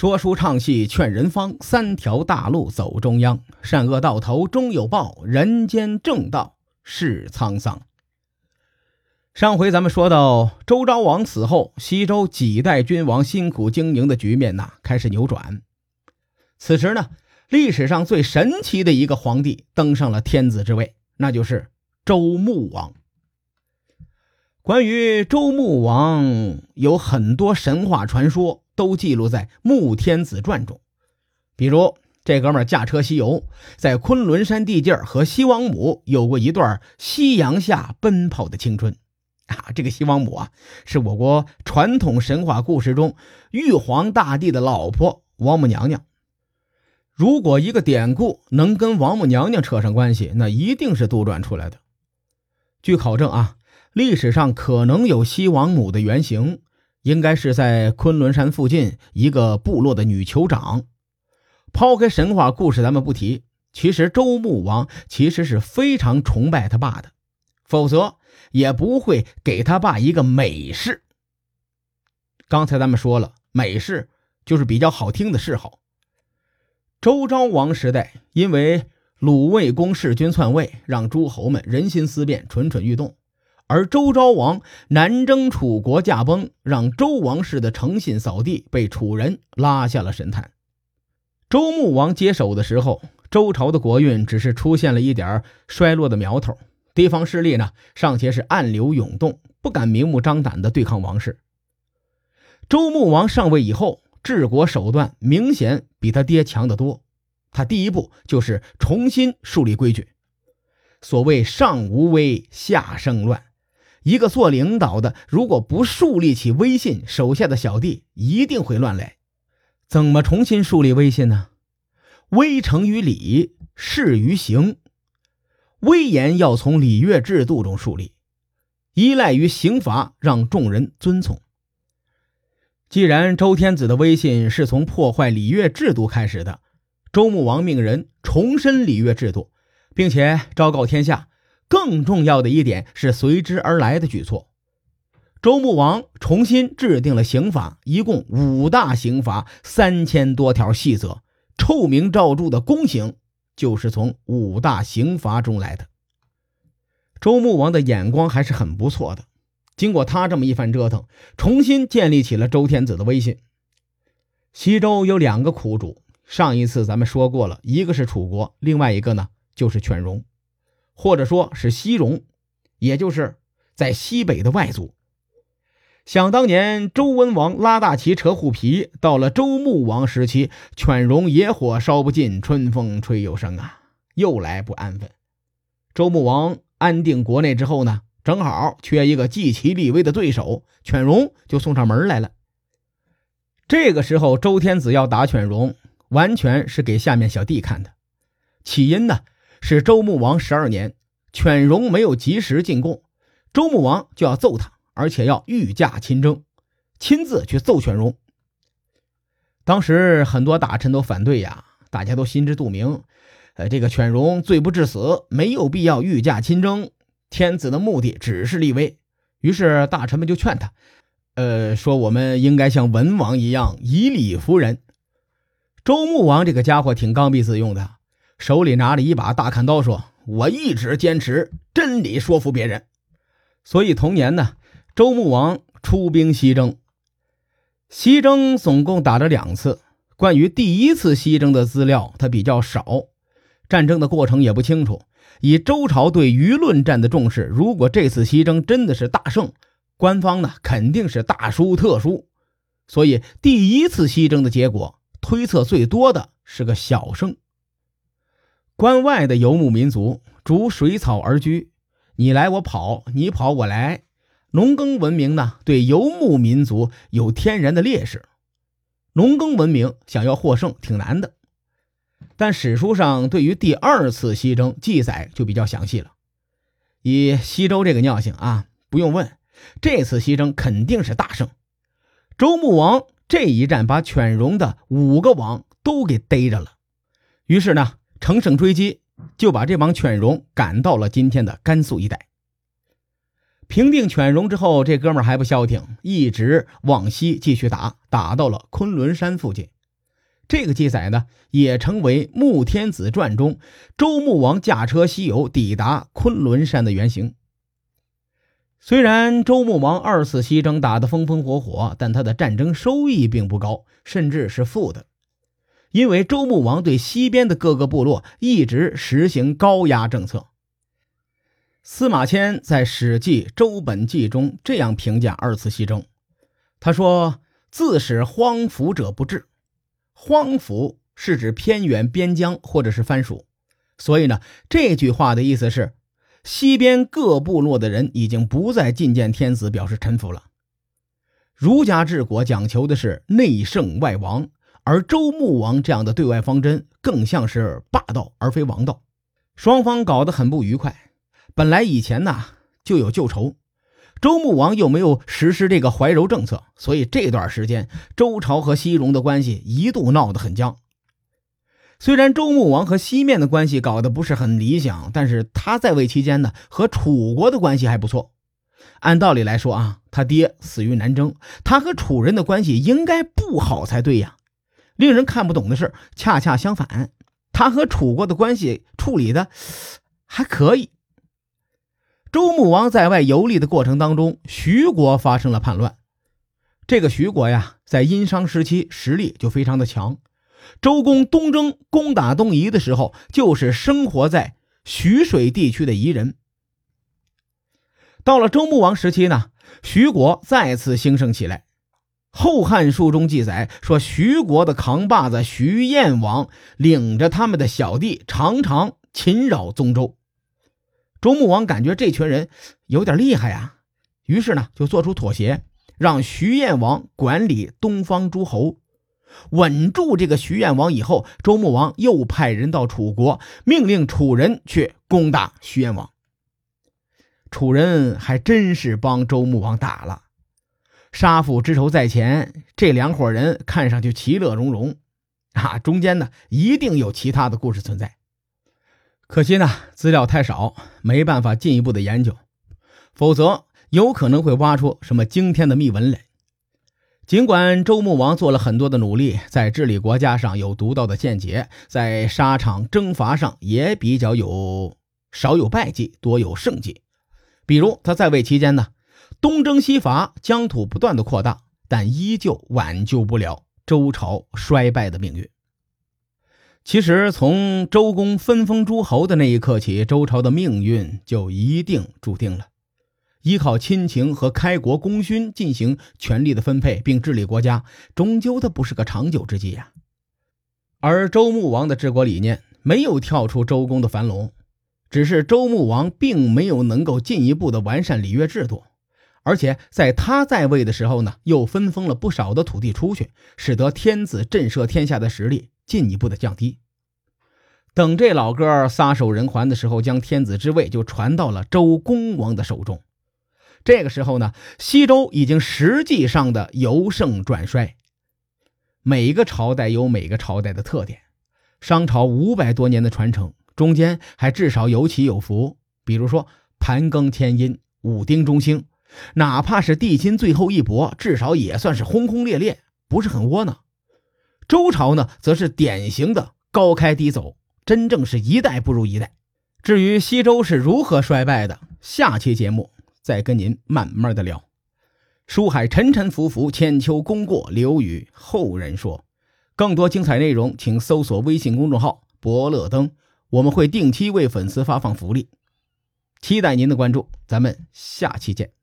说书唱戏劝人方，三条大路走中央，善恶到头终有报，人间正道是沧桑。上回咱们说到周昭王死后，西周几代君王辛苦经营的局面呐开始扭转。此时呢，历史上最神奇的一个皇帝登上了天子之位，那就是周穆王。关于周穆王，有很多神话传说。都记录在《穆天子传》中，比如这哥们驾车西游，在昆仑山地界和西王母有过一段夕阳下奔跑的青春啊！这个西王母啊，是我国传统神话故事中玉皇大帝的老婆王母娘娘。如果一个典故能跟王母娘娘扯上关系，那一定是杜撰出来的。据考证啊，历史上可能有西王母的原型。应该是在昆仑山附近一个部落的女酋长。抛开神话故事，咱们不提。其实周穆王其实是非常崇拜他爸的，否则也不会给他爸一个美氏。刚才咱们说了，美氏就是比较好听的谥号。周昭王时代，因为鲁卫公弑君篡位，让诸侯们人心思变，蠢蠢欲动。而周昭王南征楚国，驾崩，让周王室的诚信扫地，被楚人拉下了神坛。周穆王接手的时候，周朝的国运只是出现了一点衰落的苗头，地方势力呢尚且是暗流涌动，不敢明目张胆的对抗王室。周穆王上位以后，治国手段明显比他爹强得多。他第一步就是重新树立规矩，所谓上无威，下生乱。一个做领导的，如果不树立起威信，手下的小弟一定会乱来。怎么重新树立威信呢？威成于礼，势于行。威严要从礼乐制度中树立，依赖于刑罚，让众人遵从。既然周天子的威信是从破坏礼乐制度开始的，周穆王命人重申礼乐制度，并且昭告天下。更重要的一点是随之而来的举措。周穆王重新制定了刑法，一共五大刑罚，三千多条细则，臭名昭著的宫刑就是从五大刑罚中来的。周穆王的眼光还是很不错的，经过他这么一番折腾，重新建立起了周天子的威信。西周有两个苦主，上一次咱们说过了，一个是楚国，另外一个呢就是犬戎。或者说是西戎，也就是在西北的外族。想当年，周文王拉大旗扯虎皮，到了周穆王时期，犬戎野火烧不尽，春风吹又生啊，又来不安分。周穆王安定国内之后呢，正好缺一个继其立威的对手，犬戎就送上门来了。这个时候，周天子要打犬戎，完全是给下面小弟看的。起因呢？是周穆王十二年，犬戎没有及时进贡，周穆王就要揍他，而且要御驾亲征，亲自去揍犬戎。当时很多大臣都反对呀，大家都心知肚明，呃，这个犬戎罪不至死，没有必要御驾亲征。天子的目的只是立威，于是大臣们就劝他，呃，说我们应该像文王一样以礼服人。周穆王这个家伙挺刚愎自用的。手里拿着一把大砍刀，说：“我一直坚持真理，说服别人。”所以同年呢，周穆王出兵西征。西征总共打了两次，关于第一次西征的资料他比较少，战争的过程也不清楚。以周朝对舆论战的重视，如果这次西征真的是大胜，官方呢肯定是大书特书。所以第一次西征的结果，推测最多的是个小胜。关外的游牧民族逐水草而居，你来我跑，你跑我来。农耕文明呢，对游牧民族有天然的劣势。农耕文明想要获胜挺难的，但史书上对于第二次西征记载就比较详细了。以西周这个尿性啊，不用问，这次西征肯定是大胜。周穆王这一战把犬戎的五个王都给逮着了，于是呢。乘胜追击，就把这帮犬戎赶到了今天的甘肃一带。平定犬戎之后，这哥们儿还不消停，一直往西继续打，打到了昆仑山附近。这个记载呢，也成为《穆天子传》中周穆王驾车西游抵达昆仑山的原型。虽然周穆王二次西征打得风风火火，但他的战争收益并不高，甚至是负的。因为周穆王对西边的各个部落一直实行高压政策。司马迁在《史记·周本纪》中这样评价二次西征，他说：“自使荒服者不至。”荒服是指偏远边疆或者是藩属，所以呢，这句话的意思是。西边各部落的人已经不再觐见天子，表示臣服了。儒家治国讲求的是内圣外王，而周穆王这样的对外方针更像是霸道而非王道，双方搞得很不愉快。本来以前呢就有旧仇，周穆王又没有实施这个怀柔政策，所以这段时间周朝和西戎的关系一度闹得很僵。虽然周穆王和西面的关系搞得不是很理想，但是他在位期间呢，和楚国的关系还不错。按道理来说啊，他爹死于南征，他和楚人的关系应该不好才对呀。令人看不懂的是，恰恰相反，他和楚国的关系处理的还可以。周穆王在外游历的过程当中，徐国发生了叛乱。这个徐国呀，在殷商时期实力就非常的强。周公东征攻打东夷的时候，就是生活在徐水地区的夷人。到了周穆王时期呢，徐国再次兴盛起来。《后汉书》中记载说，徐国的扛把子徐燕王领着他们的小弟，常常侵扰宗周。周穆王感觉这群人有点厉害呀，于是呢，就做出妥协，让徐燕王管理东方诸侯。稳住这个徐燕王以后，周穆王又派人到楚国，命令楚人去攻打徐燕王。楚人还真是帮周穆王打了，杀父之仇在前，这两伙人看上去其乐融融，啊，中间呢一定有其他的故事存在。可惜呢，资料太少，没办法进一步的研究，否则有可能会挖出什么惊天的秘闻来。尽管周穆王做了很多的努力，在治理国家上有独到的见解，在沙场征伐上也比较有少有败绩，多有胜绩。比如他在位期间呢，东征西伐，疆土不断的扩大，但依旧挽救不了周朝衰败的命运。其实从周公分封诸侯的那一刻起，周朝的命运就一定注定了。依靠亲情和开国功勋进行权力的分配，并治理国家，终究它不是个长久之计呀。而周穆王的治国理念没有跳出周公的樊笼，只是周穆王并没有能够进一步的完善礼乐制度，而且在他在位的时候呢，又分封了不少的土地出去，使得天子震慑天下的实力进一步的降低。等这老哥撒手人寰的时候，将天子之位就传到了周公王的手中。这个时候呢，西周已经实际上的由盛转衰。每个朝代有每个朝代的特点，商朝五百多年的传承，中间还至少有起有伏。比如说盘庚迁殷，武丁中兴，哪怕是帝辛最后一搏，至少也算是轰轰烈烈，不是很窝囊。周朝呢，则是典型的高开低走，真正是一代不如一代。至于西周是如何衰败的，下期节目。再跟您慢慢的聊，书海沉沉浮浮，千秋功过留与后人说。更多精彩内容，请搜索微信公众号“伯乐灯”，我们会定期为粉丝发放福利，期待您的关注。咱们下期见。